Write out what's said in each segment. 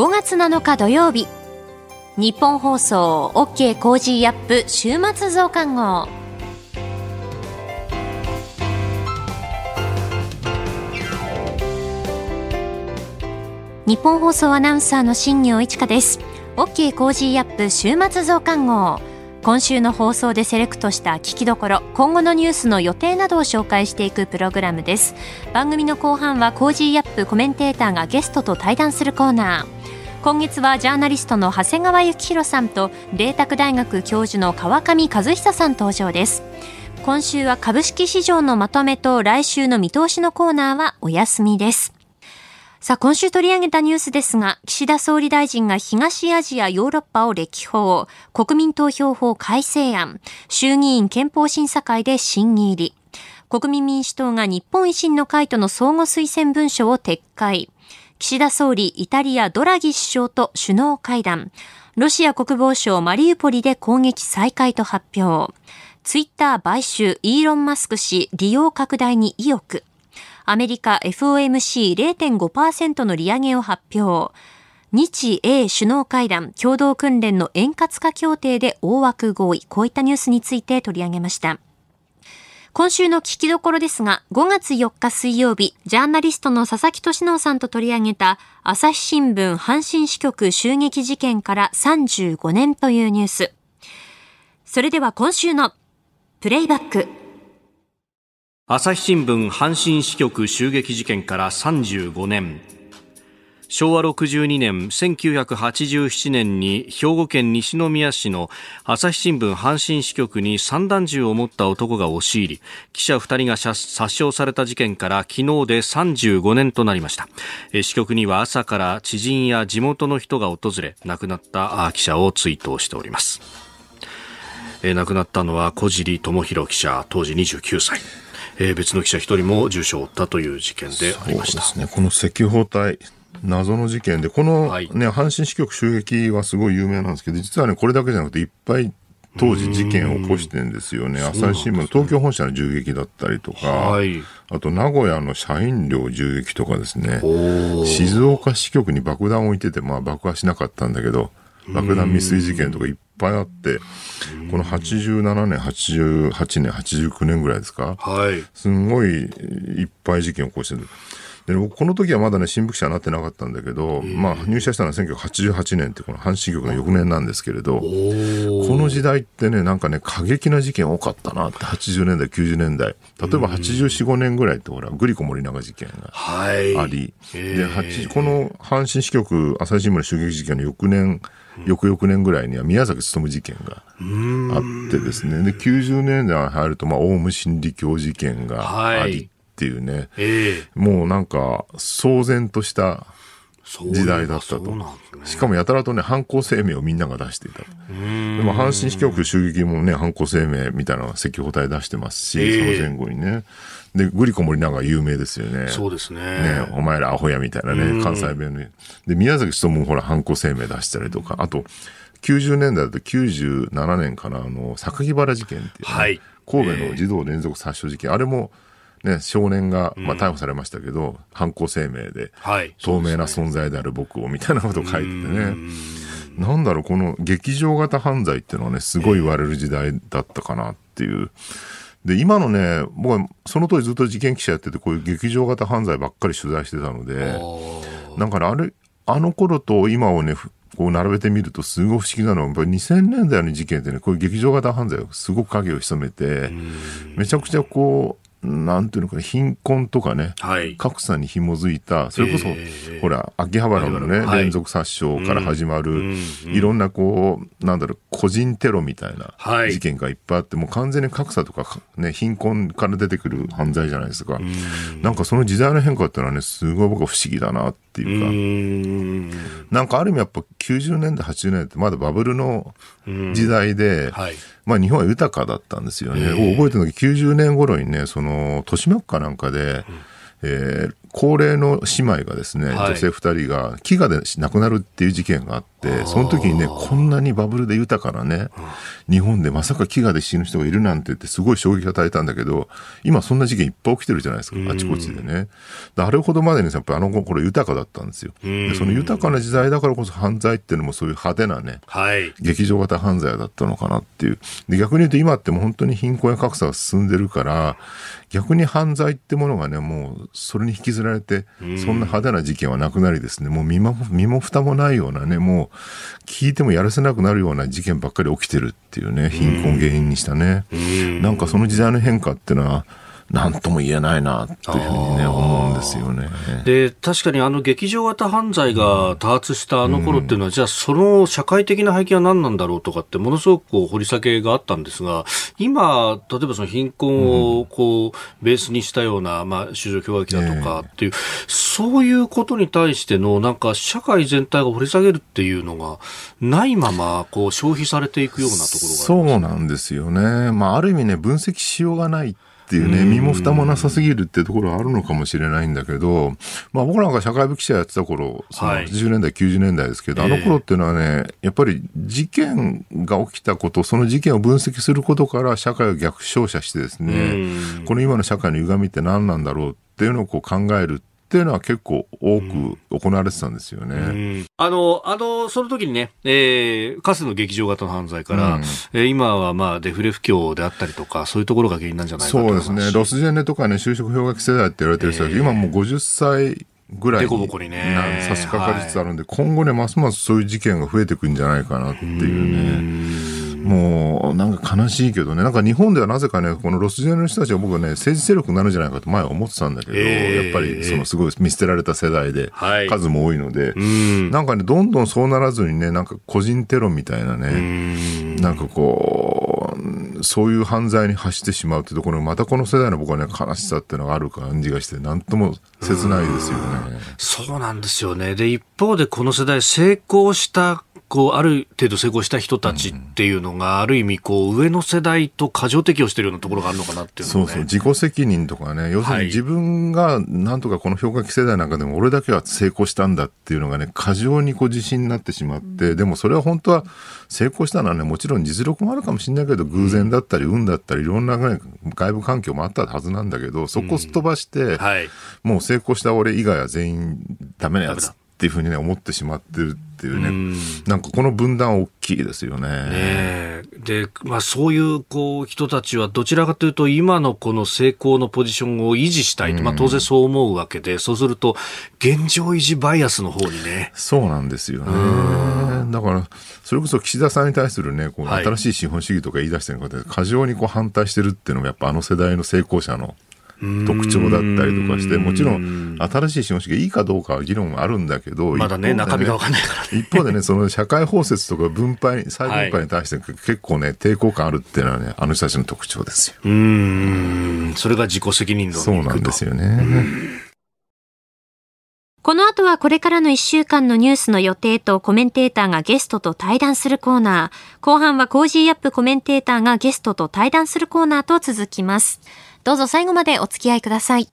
5月7日土曜日。ニッポン放送 OK Cozy up 週末増刊号。ニッポン放送アナウンサーの新行市佳です。OK Cozy up 週末増刊号。今週の放送でセレクトした聞きどころ今後のニュースの予定などを紹介していくプログラムです。番組の後半は Cozy up コメンテーターがゲストと対談するコーナー。今月はジャーナリストの長谷川幸洋さんと麗澤大学教授の川上和久さん登場です。今週は株式市場のまとめと来週の見通しのコーナーはお休みです。さあ、今週取り上げたニュースですが、岸田総理大臣が東アジア、ヨーロッパを歴訪、国民投票法改正案、衆議院憲法審査会で審議入り、国民民主党が日本維新の会との相互推薦文書を撤回、岸田総理、イタリア、ドラギ首相と首脳会談、ロシア国防省マリウポリで攻撃再開と発表、ツイッター買収、イーロン・マスク氏、利用拡大に意欲、アメリカ FOMC0.5% の利上げを発表。日英首脳会談共同訓練の円滑化協定で大枠合意。こういったニュースについて取り上げました。今週の聞きどころですが、5月4日水曜日、ジャーナリストの佐々木俊直さんと取り上げた、朝日新聞阪神支局襲撃事件から35年というニュース。それでは今週のプレイバック。朝日新聞阪神支局襲撃事件から35年昭和62年1987年に兵庫県西宮市の朝日新聞阪神支局に散弾銃を持った男が押し入り記者2人が殺傷された事件から昨日で35年となりました支局には朝から知人や地元の人が訪れ亡くなった記者を追悼しております亡くなったのは小尻智弘記者当時29歳、別の記者一人も重傷を負ったという事件でありました。そうですね。この赤報隊、謎の事件で、このね、はい、阪神支局襲撃はすごい有名なんですけど、実はね、これだけじゃなくていっぱい当時事件を起こしてるんですよね。朝日新聞の東京本社の銃撃だったりとか、はい、あと名古屋の社員寮銃撃とかですね、静岡支局に爆弾を置いてて、まあ爆破しなかったんだけど、爆弾未遂事件とかいっぱいあって、この87年、88年、89年ぐらいですか、はい、すごいいっぱい事件を起こしてる。で僕この時はまだね新聞記者になってなかったんだけど、まあ、入社したのは1988年ってこの阪神局の翌年なんですけれどこの時代ってねなんかね過激な事件多かったなって80年代90年代。例えば8485年ぐらいってほらグリコ森永事件があり、はい、でこの阪神支局朝日新聞の襲撃事件の翌年翌々年ぐらいには宮崎勤事件があってですね、で、90年代に入ると、まあ、オウム真理教事件がありっていうね、はいえー、もうなんか、騒然とした時代だったと。ね、しかもやたらとね、犯行声明をみんなが出していた。でも阪神支局襲撃もね、犯行声明みたいな赤報隊出してますし、えー、その前後にね。で、グリコ森永有名ですよね。そうですね。ね、お前らアホやみたいなね、関西弁で。で、宮崎勤もほら、犯行声明出したりとか、あと、90年代だと97年かな、あの、榊原事件っていう、ね、はい、神戸の児童連続殺傷事件、あれも、ね、少年が、まあ、逮捕されましたけど、うん、犯行声明で、はい、透明な存在である僕を、みたいなことを書いててね。なんだろう、この劇場型犯罪っていうのはね、すごい言われる時代だったかなっていう。で、今のね、僕はその当時ずっと事件記者やってて、こういう劇場型犯罪ばっかり取材してたので、なんかね、あれ、あの頃と今をね、こう並べてみるとすごい不思議なのは、やっぱり2000年代の事件ってね、こういう劇場型犯罪がすごく影を潜めて、めちゃくちゃこう、なんていうのかな、貧困とかね、はい、格差に紐づいた、それこそ、えー、ほら、秋葉原のね、はい、連続殺傷から始まる、うんいろんなこう、なんだろう、個人テロみたいな事件がいっぱいあって、もう完全に格差とか、ね、貧困から出てくる犯罪じゃないですか。ん。なんかその時代の変化っていうのはね、すごい僕は不思議だなっていうか、なんかある意味やっぱ90年代、80年代ってまだバブルの時代で、はい。まあ日本は豊かだったんですよね。覚えてるのが90年頃にね、その、豊島区かなんかで、うん、えー、高齢の姉妹がですね、女性2人が飢餓で亡くなるっていう事件があって、その時にね、こんなにバブルで豊かなね、日本でまさか飢餓で死ぬ人がいるなんて言ってすごい衝撃を与えたんだけど、今そんな事件いっぱい起きてるじゃないですか、あちこちでね。あれほどまでにやっぱりあの頃豊かだったんですよ。でその豊かな時代だからこそ犯罪っていうのもそういう派手なね、はい、劇場型犯罪だったのかなっていう。で逆に言うと今ってもう本当に貧困や格差が進んでるから、逆に犯罪ってものがね、もうそれに引きずられて、そんな派手な事件はなくなりですね、もう身も身も蓋もないようなね、もう聞いてもやらせなくなるような事件ばっかり起きてるっていうね、貧困原因にしたね。なんかその時代の変化っていうのは、なんとも言えないなっていうふうにね、思うんですよね。で、確かにあの劇場型犯罪が多発したあの頃っていうのは、うん、じゃあその社会的な背景は何なんだろうとかってものすごくこう掘り下げがあったんですが、今、例えばその貧困をこう、ベースにしたような、まあ、市場氷河期だとかっていう、そういうことに対してのなんか社会全体が掘り下げるっていうのがないままこう消費されていくようなところがそうなんですよね。まあ、ある意味ね、分析しようがないっていうね、身も蓋もなさすぎるっていうところはあるのかもしれないんだけど、まあ僕なんか社会部記者やってた頃、その80年代、90年代ですけど、あの頃っていうのはね、やっぱり事件が起きたこと、その事件を分析することから社会を逆照射してですね、この今の社会の歪みって何なんだろうっていうのをこう考えるっていうのは結構多く行われてたんですよね。うん、あの、あの、その時にね、えー、かつの劇場型の犯罪から、うん、えー、今はまあデフレ不況であったりとか、そういうところが原因なんじゃないかそうですね。ロスジェネとかね、就職氷河期世代って言われてる人たち、えー、今もう50歳ぐらいにね、差し掛かりつつあるんで、はい、今後ね、ますますそういう事件が増えていくんじゃないかなっていうね。もう、なんか悲しいけどね、なんか日本ではなぜかね、このロスジェネの人たちは僕はね、政治勢力になるんじゃないかと前は思ってたんだけど、えー、やっぱりそのすごい見捨てられた世代で、数も多いので、はい、なんかね、どんどんそうならずにね、なんか個人テロみたいなね、なんかこう、そういう犯罪に走ってしまうってところまたこの世代の僕はね、悲しさっていうのがある感じがして、なんとも切ないですよね。そうなんですよね。で、一方でこの世代成功したこう、ある程度成功した人たちっていうのが、ある意味、こう、上の世代と過剰適応してるようなところがあるのかなっていう、ね、そうそう、自己責任とかね、要するに自分がなんとかこの氷河期世代なんかでも俺だけは成功したんだっていうのがね、過剰にこう自信になってしまって、でもそれは本当は成功したのはね、もちろん実力もあるかもしれないけど、偶然だったり、運だったり、いろんな、ね、外部環境もあったはずなんだけど、そこをすっ飛ばして、はい、もう成功した俺以外は全員ダメなやつっていうふうにね、思ってしまってるっていうね、うん。なんかこの分断大きいですよね。ねで、まあそういうこう人たちはどちらかというと今のこの成功のポジションを維持したいと、まあ当然そう思うわけで、そうすると現状維持バイアスの方にね。そうなんですよね。だから、それこそ岸田さんに対するね、こう新しい資本主義とか言い出してる方で、過剰にこう反対してるっていうのもやっぱあの世代の成功者の特徴だったりとかして、もちろん新しい資本主義がいいかどうかは議論あるんだけど、まだね、ね中身が分かんないからね。一方でね、その社会包摂とか分配、再分配に対して結構ね、抵抗感あるっていうのはね、あの人たちの特徴ですよ。うん、それが自己責任論そうなんですよね。この後はこれからの1週間のニュースの予定とコメンテーターがゲストと対談するコーナー。後半は Cozy up コメンテーターがゲストと対談するコーナーと続きます。どうぞ最後までお付き合いください。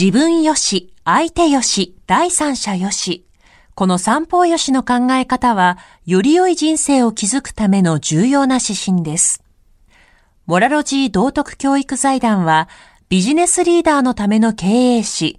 自分よし、相手よし、第三者よし。この三方よしの考え方は、より良い人生を築くための重要な指針です。モラロジー道徳教育財団は、ビジネスリーダーのための経営誌、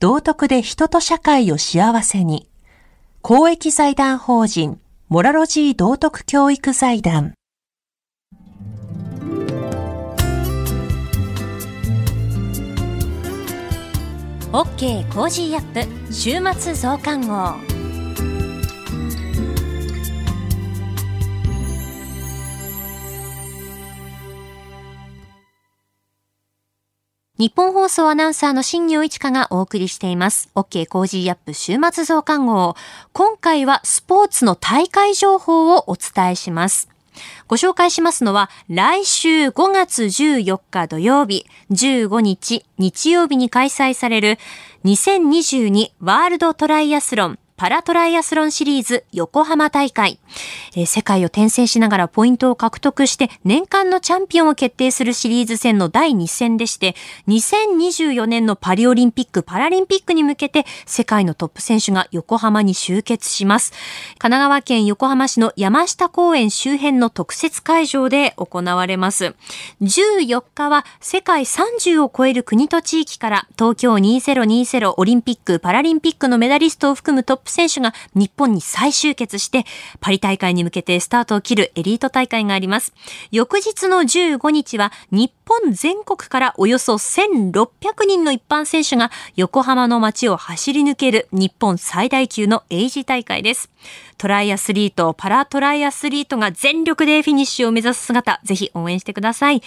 道徳で人と社会を幸せに。公益財団法人、モラロジー道徳教育財団。OK Cozy up 週末増刊号。ニッポン放送アナウンサーの新行市佳がお送りしています。OK Cozy up 週末増刊号。今回はスポーツの大会情報をお伝えします。ご紹介しますのは、来週5月14日土曜日、15日日曜日に開催される2022ワールドトライアスロンパラトライアスロンシリーズ横浜大会、えー、世界を転戦しながらポイントを獲得して年間のチャンピオンを決定するシリーズ戦の第2戦でして、2024年のパリオリンピック・パラリンピックに向けて世界のトップ選手が横浜に集結します。神奈川県横浜市の山下公園周辺の特設会場で行われます。14日は世界30を超える国と地域から東京2020オリンピック・パラリンピックのメダリストを含むトップ選手が日本に再集結して、パリ大会に向けてスタートを切るエリート大会があります。翌日の15日は、日本全国からおよそ1600人の一般選手が横浜の街を走り抜ける日本最大級のエイジ大会です。トライアスリート、パラトライアスリートが全力でフィニッシュを目指す姿、ぜひ応援してください。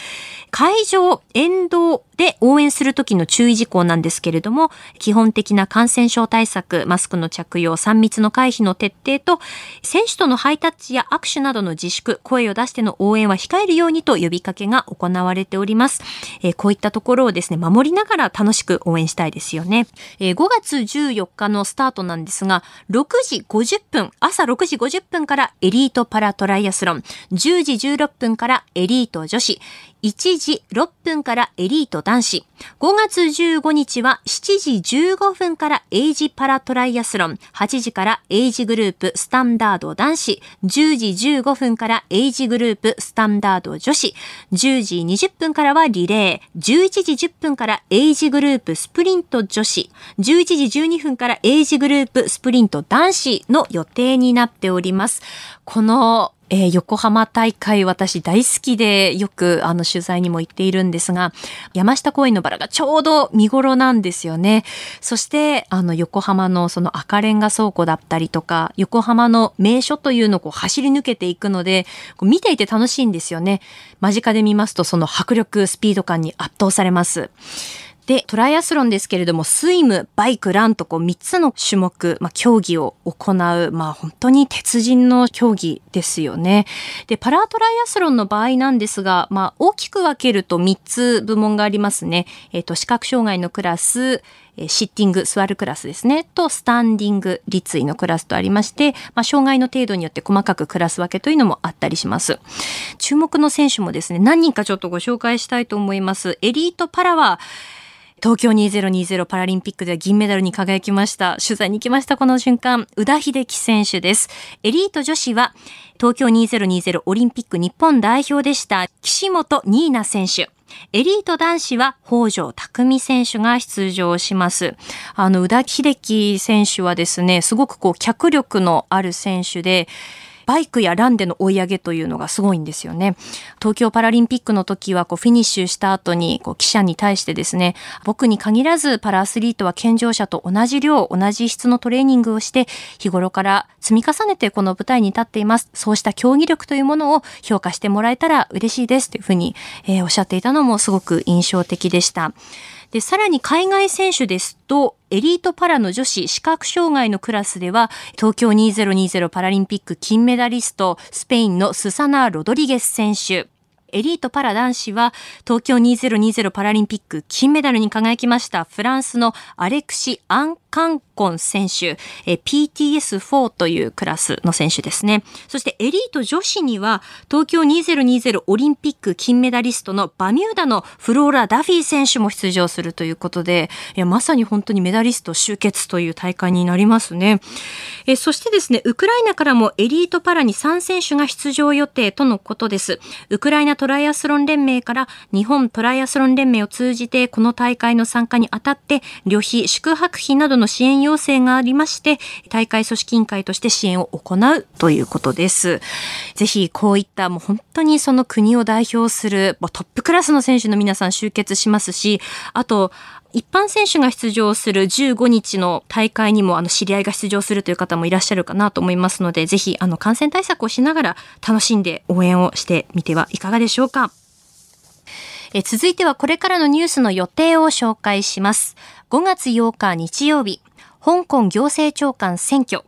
会場、沿道で応援するときの注意事項なんですけれども、基本的な感染症対策、マスクの着用、3密の回避の徹底と、選手とのハイタッチや握手などの自粛、声を出しての応援は控えるようにと呼びかけが行われております。えー、こういったところをですね、守りながら楽しく応援したいですよね。えー、5月14日のスタートなんですが、6時50分、朝朝6時50分からエリートパラトライアスロン、10時16分からエリート女子、1時6分からエリート男子。5月15日は7時15分からエイジパラトライアスロン。8時からエイジグループスタンダード男子。10時15分からエイジグループスタンダード女子。10時20分からはリレー。11時10分からエイジグループスプリント女子。11時12分からエイジグループスプリント男子の予定になっております。このえー、横浜大会私大好きでよくあの取材にも行っているんですが、山下公園のバラがちょうど見頃なんですよね。そしてあの横浜のその赤レンガ倉庫だったりとか、横浜の名所というのをこう走り抜けていくので、こう見ていて楽しいんですよね。間近で見ますとその迫力、スピード感に圧倒されます。で、トライアスロンですけれども、スイム、バイク、ランとこう3つの種目、まあ、競技を行う、まあ、本当に鉄人の競技ですよね。で、パラトライアスロンの場合なんですが、まあ、大きく分けると3つ部門がありますね。えっ、ー、と、視覚障害のクラス、シッティング、座るクラスですね、とスタンディング、立位のクラスとありまして、まあ、障害の程度によって細かくクラス分けというのもあったりします。注目の選手もですね、何人かちょっとご紹介したいと思います。エリートパラは、東京2020パラリンピックで銀メダルに輝きました。取材に行きました、この瞬間。宇田秀樹選手です。エリート女子は、東京2020オリンピック日本代表でした、岸本ニーナ選手。エリート男子は北条匠選手が出場します。あの、宇田秀樹選手はですね、すごくこう脚力のある選手で、バイクやランでの追い上げというのがすごいんですよね。東京パラリンピックの時はこうフィニッシュした後にこう記者に対してですね、僕に限らずパラアスリートは健常者と同じ量、同じ質のトレーニングをして日頃から積み重ねてこの舞台に立っています。そうした競技力というものを評価してもらえたら嬉しいですというふうに、えー、おっしゃっていたのもすごく印象的でした。で、さらに海外選手ですと、エリートパラの女子視覚障害のクラスでは、東京2020パラリンピック金メダリスト、スペインのスサナ・ロドリゲス選手、エリートパラ男子は東京2020パラリンピック金メダルに輝きましたフランスのアレクシ・アンカンコン選手、PTS4 というクラスの選手ですね。そしてエリート女子には東京2020オリンピック金メダリストのバミューダのフローラ・ダフィー選手も出場するということで、いやまさに本当にメダリスト集結という大会になりますね。えそしてですね、ウクライナからもエリートパラに3選手が出場予定とのことです。ウクライナトライアスロン連盟から日本トライアスロン連盟を通じてこの大会の参加にあたって旅費、宿泊費などのの支援要請がありまして、大会組織委員会として支援を行うということです。ぜひこういったもう本当にその国を代表するトップクラスの選手の皆さん集結しますし、あと、一般選手が出場する15日の大会にもあの知り合いが出場するという方もいらっしゃるかなと思いますので、ぜひあの感染対策をしながら楽しんで応援をしてみてはいかがでしょうか。え続いてはこれからのニュースの予定を紹介します。5月8日日曜日、香港行政長官選挙、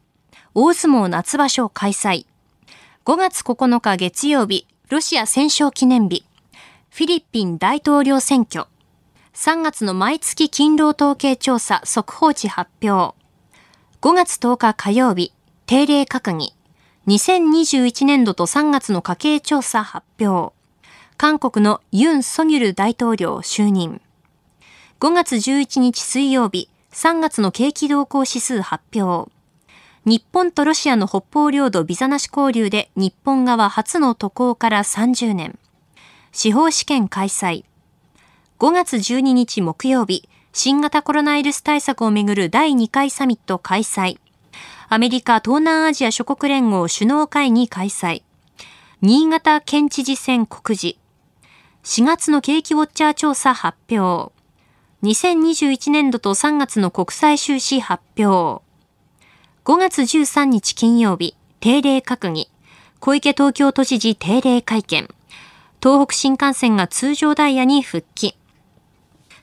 大相撲夏場所開催。5月9日月曜日、ロシア戦勝記念日、フィリピン大統領選挙、3月の毎月勤労統計調査速報値発表、5月10日火曜日、定例閣議、2021年度と3月の家計調査発表、韓国のユン・ソギュル大統領就任。5月11日水曜日、3月の景気動向指数発表。日本とロシアの北方領土ビザなし交流で日本側初の渡航から30年。司法試験開催。5月12日木曜日、新型コロナウイルス対策をめぐる第2回サミット開催。アメリカ東南アジア諸国連合首脳会議開催。新潟県知事選告示。4月の景気ウォッチャー調査発表。2021年度と3月の国際収支発表。5月13日金曜日、定例閣議。小池東京都知事定例会見。東北新幹線が通常ダイヤに復帰。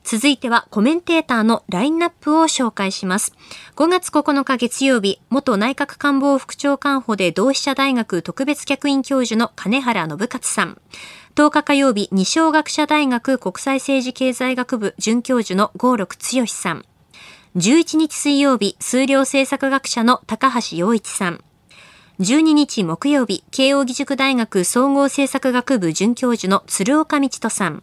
続いてはコメンテーターのラインナップを紹介します。5月9日月曜日、元内閣官房副長官補で同志社大学特別客員教授の金原信勝さん。10日火曜日、二小学者大学国際政治経済学部准教授の合六剛さん。11日水曜日、数量政策学者の高橋洋一さん。12日木曜日、慶應義塾大学総合政策学部准教授の鶴岡道人さん。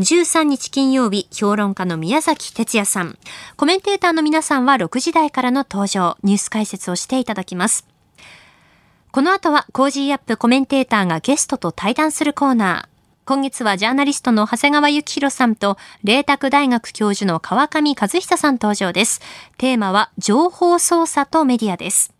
13日金曜日、評論家の宮崎哲也さん。コメンテーターの皆さんは6時台からの登場、ニュース解説をしていただきます。この後は Cozy up コメンテーターがゲストと対談するコーナー。今月はジャーナリストの長谷川幸洋さんと、麗澤大学教授の川上和久さん登場です。テーマは、情報操作とメディアです。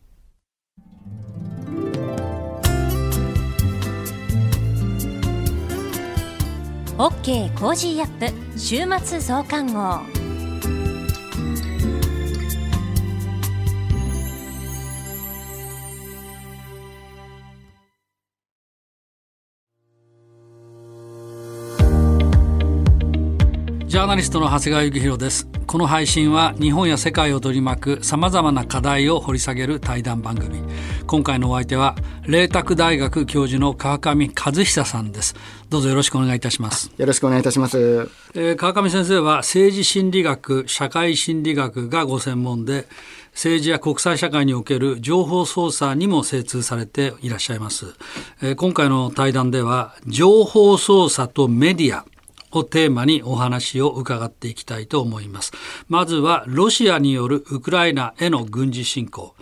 OK Cozy up 週末増刊号。ナリストの長谷川幸宏です。この配信は日本や世界を取り巻くさまざまな課題を掘り下げる対談番組。今回のお相手は麗澤大学教授の川上和久さんです。どうぞよろしくお願いいたします。よろしくお願いいたします、えー、川上先生は政治心理学社会心理学がご専門で政治や国際社会における情報操作にも精通されていらっしゃいます、えー、今回の対談では情報操作とメディアをテーマにお話を伺っていきたいと思います。まずはロシアによるウクライナへの軍事侵攻。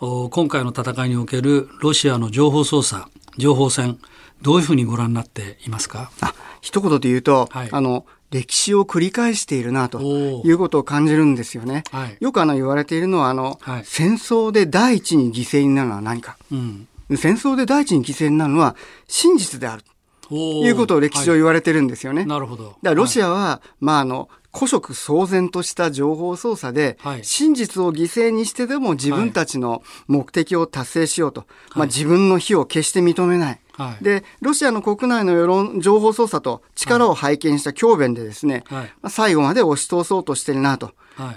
今回の戦いにおけるロシアの情報操作、情報戦、どういうふうにご覧になっていますか？あ一言で言うと、はい、あの、歴史を繰り返しているなということを感じるんですよね。はい、よくあの言われているのはあの、はい、戦争で第一に犠牲になるのは何か、うん、戦争で第一に犠牲になるのは真実である。いうことを歴史上言われてるんですよね。はい、なるほど。だからロシアは、はい、まああの、古色騒然とした情報操作で、はい、真実を犠牲にしてでも自分たちの目的を達成しようと、まあ自分の非を決して認めない。で、ロシアの国内の世論情報操作と力を拝見した強弁でですね、まあ、最後まで押し通そうとしてるなと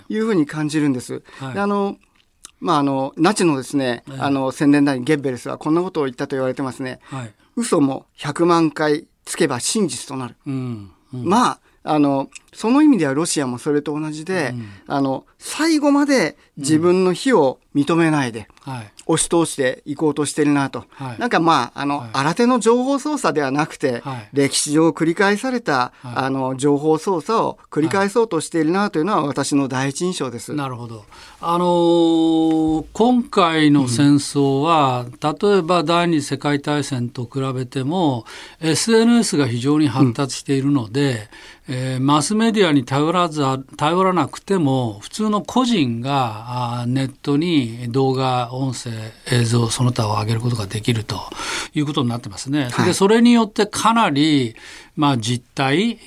い。うふうに感じるんです。あのまあ、あの、ナチのですね、あの、宣伝代ゲッベルスはこんなことを言ったと言われてますね。はい、嘘も100万回つけば真実となる。うんうん、まあ、あの、その意味ではロシアもそれと同じで、うん、あの、最後まで自分の非を認めないで、はい、押し通していこうとしてるなと。はい、なんかまあ、あの、はい、新手の情報操作ではなくて、はい、歴史上繰り返された、あの、情報操作を繰り返そうとしているなというのは私の第一印象です。なるほど。あのー、今回の戦争は、うん、例えば第二次世界大戦と比べても、SNS が非常に発達しているので、うん、えー、マスメディアに頼らず、頼らなくても、普通の個人がネットに動画、音声、映像、その他を上げることができるということになってますね。はい、でそれによってかなり、まあ、実態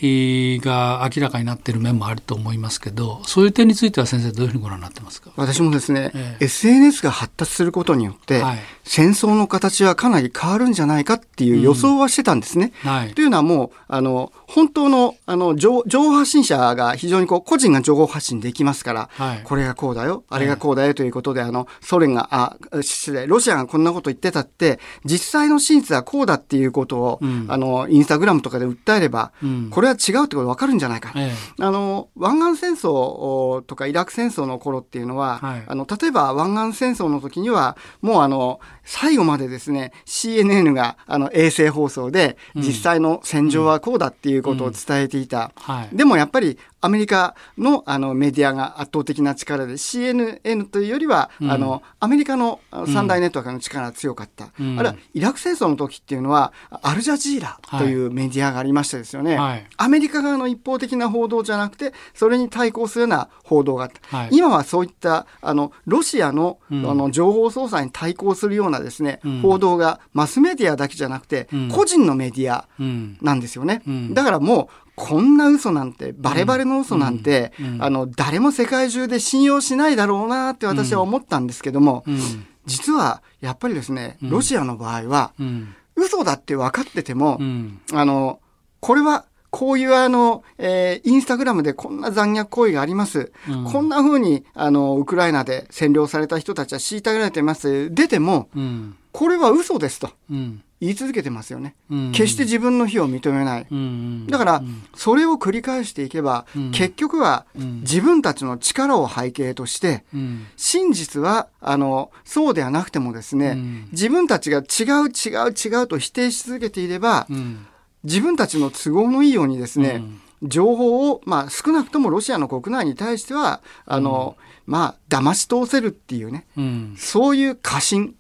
が明らかになっている面もあると思いますけど、そういう点については先生、どういうふうにご覧になってますか？私もですね、ええ、SNS が発達することによって、はい、戦争の形はかなり変わるんじゃないかっていう予想はしてたんですね。うんはい、というのはもう、あの、本当の、あの、情報発信者が非常にこう、個人が情報発信できますから、はい、これがこうだよ、あれがこうだよということで、あの、ソ連が、あ、失礼、ロシアがこんなこと言ってたって、実際の真実はこうだっていうことを、うん、あの、インスタグラムとかで訴えれば、うん、これは違うってこと分かるんじゃないか。ええ、あの、湾岸戦争とかイラク戦争の頃っていうのは、はい、あの、例えば湾岸戦争の時には、もうあの、最後までですね、CNN があの衛星放送で、実際の戦場はこうだっていうことを伝えていた。でもやっぱりアメリカのあのメディアが圧倒的な力で CNN というよりは、うん、あのアメリカの三大ネットワークの力が強かった、うん、あるいはイラク戦争の時っていうのはアルジャジーラというメディアがありましてですよね、はい、アメリカ側の一方的な報道じゃなくてそれに対抗するような報道があった、はい、今はそういったあのロシアの,、あの情報操作に対抗するようなですね、報道がマスメディアだけじゃなくて、個人のメディアなんですよね、だからもうこんな嘘なんて、バレバレの嘘なんて、うん。うん、あの、誰も世界中で信用しないだろうなって私は思ったんですけども、実は、やっぱりですね、ロシアの場合は、嘘だって分かってても、あの、これは、こういうあの、えー、インスタグラムでこんな残虐行為があります。うん、こんな風に、あの、ウクライナで占領された人たちは虐げられてます。出ても、うん、これは嘘ですと。うん。言い続けてますよね、うん、決して自分の非を認めない、うん、だからそれを繰り返していけば、うん、結局は自分たちの力を背景として、真実はあのそうではなくてもですね、自分たちが違う違う違うと否定し続けていれば、自分たちの都合のいいようにですね、情報を、まあ、少なくともロシアの国内に対してはあの、まあ騙し通せるっていうね、そういう過信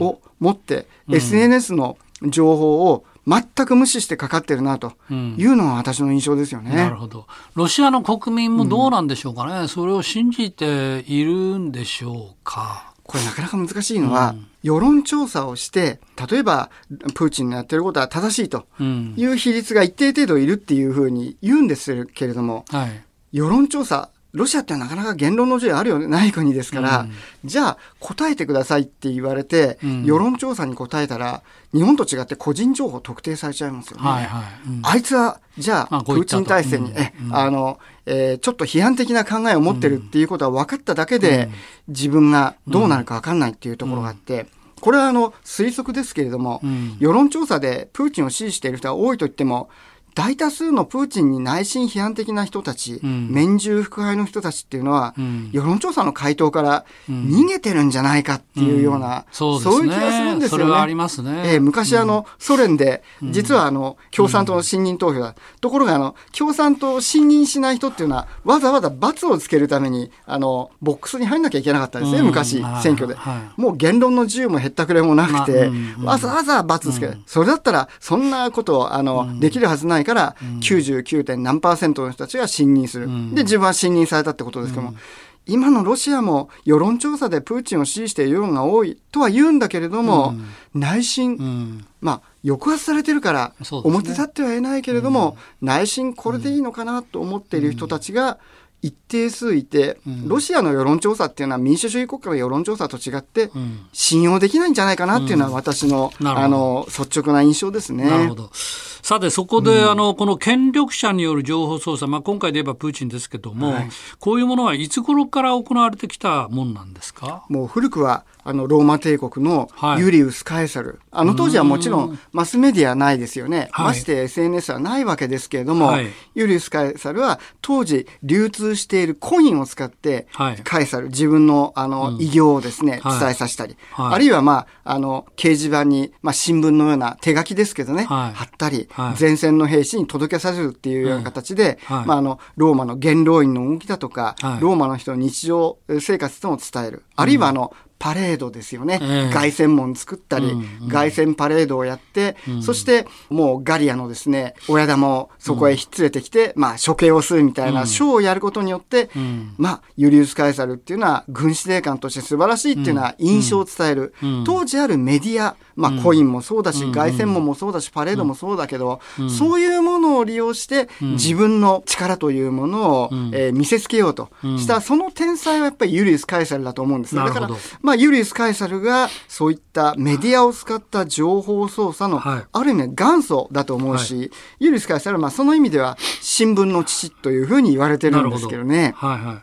を持って、SNS の情報を全く無視してかかってるなというのが私の印象ですよね、うん、なるほど。ロシアの国民もどうなんでしょうかね、うん、それを信じているんでしょうか。これなかなか難しいのは、うん、世論調査をして、例えばプーチンのやってることは正しいという比率が一定程度いるっていうふうに言うんですけれども、はい、世論調査ロシアってなかなか言論の自由あるよない国ですから、うん、じゃあ答えてくださいって言われて、うん、世論調査に答えたら日本と違って個人情報特定されちゃいますよね。はいはい。うん、あいつはじゃあプーチン体制に、えあのえー、ちょっと批判的な考えを持ってるっていうことは分かっただけで、自分がどうなるか分かんないっていうところがあって。これはあの推測ですけれども、世論調査でプーチンを支持している人が多いと言っても、大多数のプーチンに内心批判的な人たち、うん、面従腹敗の人たちっていうのは、うん、世論調査の回答から逃げてるんじゃないかっていうような、そうそういう気がするんですよね。ありますね。えー、昔あの、ソ連で、実はあの、共産党の信任投票だ。ところがあの、共産党を信任しない人っていうのは、わざわざ罰をつけるために、あの、ボックスに入んなきゃいけなかったんですね、昔、選挙で、はい。もう言論の自由も減ったくれもなくて、わざわざ罰つける。それだったら、そんなことを、あの、できるはずないから、99. 点何パーセントの人たちが信任する、で自分は信任されたってことですけども、今のロシアも世論調査でプーチンを支持している世論が多いとは言うんだけれども、内心、まあ抑圧されてるから、表立っては言えないけれども、内心これでいいのかなと思っている人たちが、一定数いて、ロシアの世論調査っていうのは民主主義国家の世論調査と違って、信用できないんじゃないかなっていうのは私の、あの、率直な印象ですね。なるほど。さて、そこで、うん、あの、この権力者による情報操作、まあ、今回で言えばプーチンですけども、はい、こういうものはいつ頃から行われてきたもんなんですか？もう古くはあのローマ帝国のユリウス・カエサル、はい、あの当時はもちろんマスメディアないですよね、まして SNS はないわけですけれども、はい、ユリウス・カエサルは当時流通しているコインを使って、カエサル自分のあの偉業をですね、伝えさせたり、あるいはまああの掲示板に、まあ、新聞のような手書きですけどね、貼ったり、前線の兵士に届けさせるっていうような形で、まあ、あのローマの元老院の動きだとか、ローマの人の日常生活とも伝える。あるいはあの、パレードですよね、えー、凱旋門作ったり、うんうん、凱旋パレードをやって、うん、そしてもうガリアのですね親玉をそこへひっつれてきて、うん、まあ処刑をするみたいなショーをやることによって、うん、まあユリウス・カエサルっていうのは軍司令官として素晴らしいっていうのは印象を伝える、当時あるメディアまあ、コインもそうだし、凱旋門もそうだし、パレードもそうだけど、そういうものを利用して、自分の力というものを、え見せつけようと。した、その天才はやっぱりユリウス・カエサルだと思うんですだから、まあ、ユリウス・カエサルが、そういったメディアを使った情報操作の、ある意味元祖だと思うし、ユリウス・カエサルは、まあ、その意味では、新聞の父というふうに言われてるんですけどね。はいはい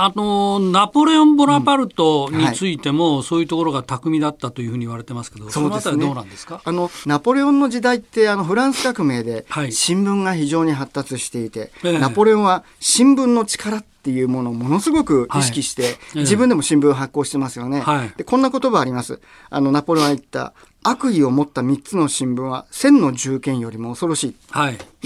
あのナポレオン・ボナパルトについても、うんはい、そういうところが巧みだったというふうに言われてますけど、そのあたりどうなんですか？あのナポレオンの時代ってあのフランス革命で新聞が非常に発達していて、はい、ナポレオンは新聞の力っていうものをものすごく意識して、はい、自分でも新聞を発行してますよね。はい、でこんな言葉あります。あのナポレオンは言った悪意を持った3つの新聞は千の銃剣よりも恐ろしい、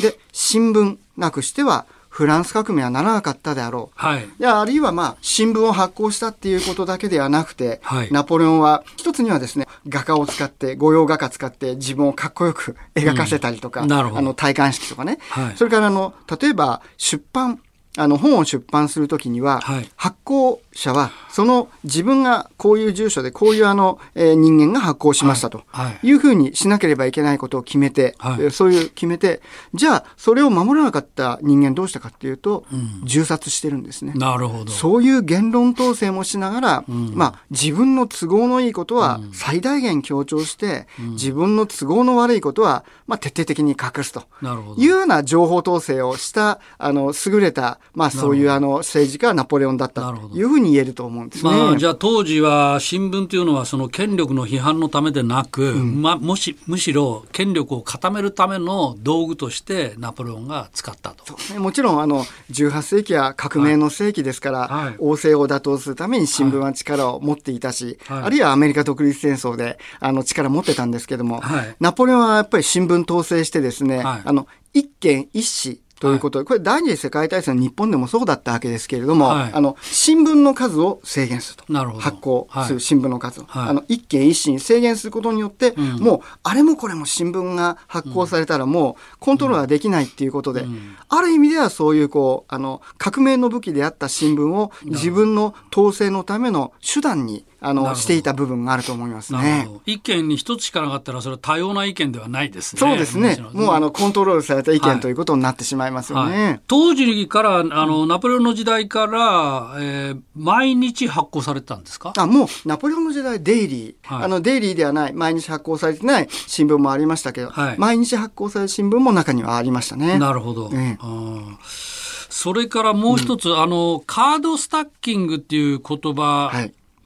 で新聞なくしてはフランス革命はならなかったであろう。はい。であるいはまあ、新聞を発行したっていうことだけではなくて、はい、ナポレオンは一つにはですね、画家を使って、御用画家使って自分をかっこよく描かせたりとか、うん、あの、体感式とかね。はい、それからあの、例えば出版、あの本を出版するときには、はい、発行者はその自分がこういう住所でこういうあの、えー、人間が発行しましたとい。うふうにしなければいけないことを決めて、はい、そういう決めてじゃあそれを守らなかった人間どうしたかっていうと、うん、銃殺してるんですね。なるほど。そういう言論統制もしながら、うん、まあ、自分の都合のいいことは最大限強調して、うん、自分の都合の悪いことは、まあ、徹底的に隠すと。いうような情報統制をしたあの優れたまあ、そういうあの政治家はナポレオンだったというふうに言えると思うんですね。まあ、じゃあ当時は新聞というのはその権力の批判のためでなく、うん、まあ、もしむしろ権力を固めるための道具としてナポレオンが使ったと。ね、もちろんあの18世紀は革命の世紀ですから、はい、王政を打倒するために新聞は力を持っていたし、はい、あるいはアメリカ独立戦争であの力を持ってたんですけども、はい、ナポレオンはやっぱり新聞統制してですね、あの一件一紙ということで、これ第二次世界大戦日本でもそうだったわけですけれども、はい、あの新聞の数を制限すると。なるほど。発行する新聞の数を、はい、あの一件一紙に制限することによって、うん、もうあれもこれも新聞が発行されたらもうコントロールができないっていうことで、うん、ある意味ではそういうこうあの革命の武器であった新聞を自分の統制のための手段にあの、していた部分があると思いますね。意見に一つしかなかったら、それは多様な意見ではないですね。そうですね。もう、あの、コントロールされた意見ということになってしまいますよね。はいはい、当時から、あの、ナポレオンの時代から、えー、毎日発行されてたんですか？あ、もう、ナポレオンの時代、デイリー、はい、あの、デイリーではない、毎日発行されてない新聞もありましたけど、毎日発行される新聞も中にはありましたね。なるほど。えそれからもう一つ、うん、あの、カードスタッキングっていう言葉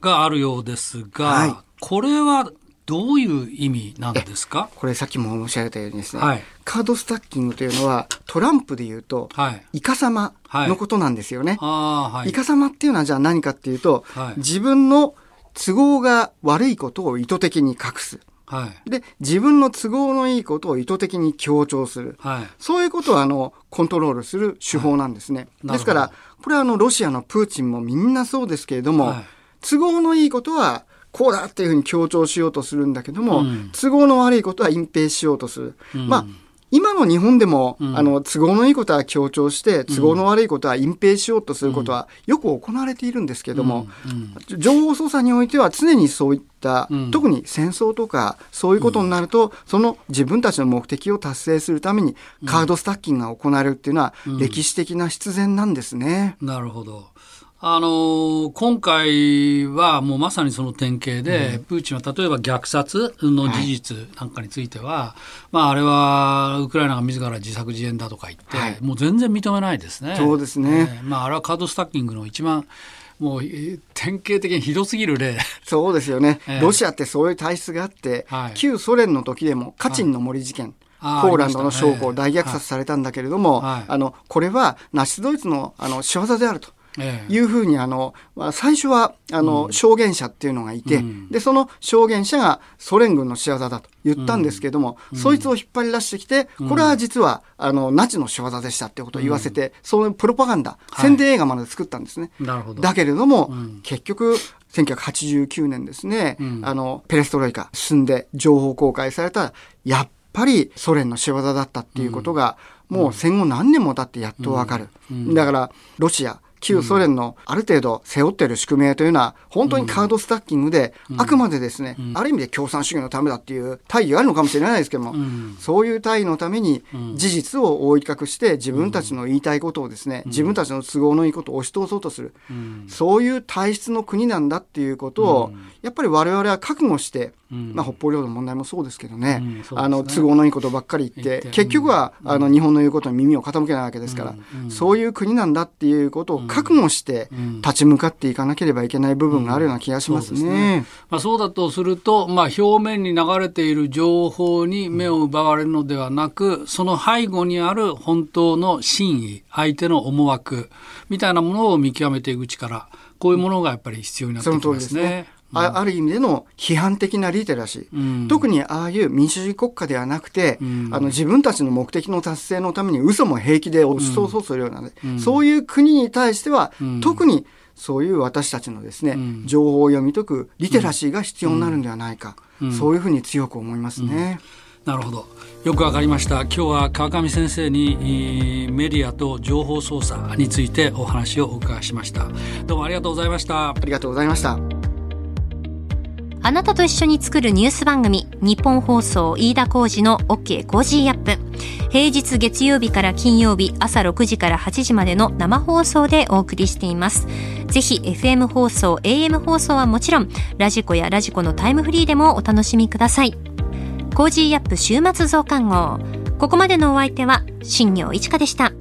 があるようですが、はい、これはどういう意味なんですか？これさっきも申し上げたようにですね、はい、カードスタッキングというのはトランプで言うと、はい、イカ様のことなんですよね。はい、イカ様っていうのはじゃあ何かっていうと、自分の都合が悪いことを意図的に隠す。はい、で自分の都合のいいことを意図的に強調する、はい、そういうことをあのコントロールする手法なんですね。ですからこれはあのロシアのプーチンもみんなそうですけれども、都合のいいことはこうだっていうふうに強調しようとするんだけども、うん、都合の悪いことは隠蔽しようとする。うん、まあ今の日本でも、うん、あの都合のいいことは強調して都合の悪いことは隠蔽しようとすることはよく行われているんですけども、情報操作においては常にそういった、特に戦争とかそういうことになると、その自分たちの目的を達成するためにカードスタッキングが行われるっていうのは歴史的な必然なんですね。なるほどあの今回はもうまさにその典型で、うん、プーチンは例えば虐殺の事実なんかについては、はい、まあ、あれはウクライナが自ら自作自演だとか言って、はい、もう全然認めないですね。そうですね、えー、まあ、あれはカードスタッキングの一番もう典型的にひどすぎる例。そうですよね、えー、ロシアってそういう体質があって、はい、旧ソ連の時でもカチンの森事件、ポーランドの将校大虐殺されたんだけれども、あのこれはナチスドイツのあの仕業であると。いうふうにあの、まあ、最初はあの、証言者っていうのがいて、でその証言者がソ連軍の仕業だと言ったんですけれども、そいつを引っ張り出してきてこれは実はあのナチの仕業でしたってことを言わせて、そういうプロパガンダ、宣伝映画まで作ったんですね。だけれども、結局1989年ですね、あのペレストロイカ進んで情報公開されたやっぱりソ連の仕業だったっていうことが、もう戦後何年も経ってやっとわかる。だからロシア旧ソ連のある程度背負っている宿命というのは、本当にカードスタッキングで、あくまでですね、ある意味で共産主義のためだっていう大義があるのかもしれないですけども、そういう大義のために事実を覆い隠して自分たちの言いたいことをですね、自分たちの都合のいいことを押し通そうとする、そういう体質の国なんだっていうことを、やっぱり我々は覚悟して、まあ、北方領土の問題もそうですけどね。うんね、あの都合のいいことばっかり言って結局は、うん、あの日本の言うことに耳を傾けないわけですから、うん、そういう国なんだっていうことを覚悟して立ち向かっていかなければいけない部分があるような気がしますね。そうね。まあ、そうだとすると、まあ、表面に流れている情報に目を奪われるのではなくその背後にある本当の真意相手の思惑みたいなものを見極めていく力こういうものがやっぱり必要になってきますね。あある意味での批判的なリテラシー、うん、特にああいう民主主義国家ではなくて、うん、あの自分たちの目的の達成のために嘘も平気で押し通そうするような、ね、うん、そういう国に対しては、特にそういう私たちのですね、情報を読み解くリテラシーが必要になるんではないか、そういうふうに強く思いますね。なるほど。よくわかりました。今日は川上先生にメディアと情報操作についてお話をお伺いしました。どうもありがとうございました。ありがとうございましたあなたと一緒に作るニュース番組、ニッポン放送飯田浩司の OK Cozy up。平日月曜日から金曜日朝6時から8時までの生放送でお送りしています。ぜひ FM 放送、AM 放送はもちろん、 radiko や radiko のタイムフリーでもお楽しみください。 Cozy up 週末増刊号。ここまでのお相手は、新行市佳でした。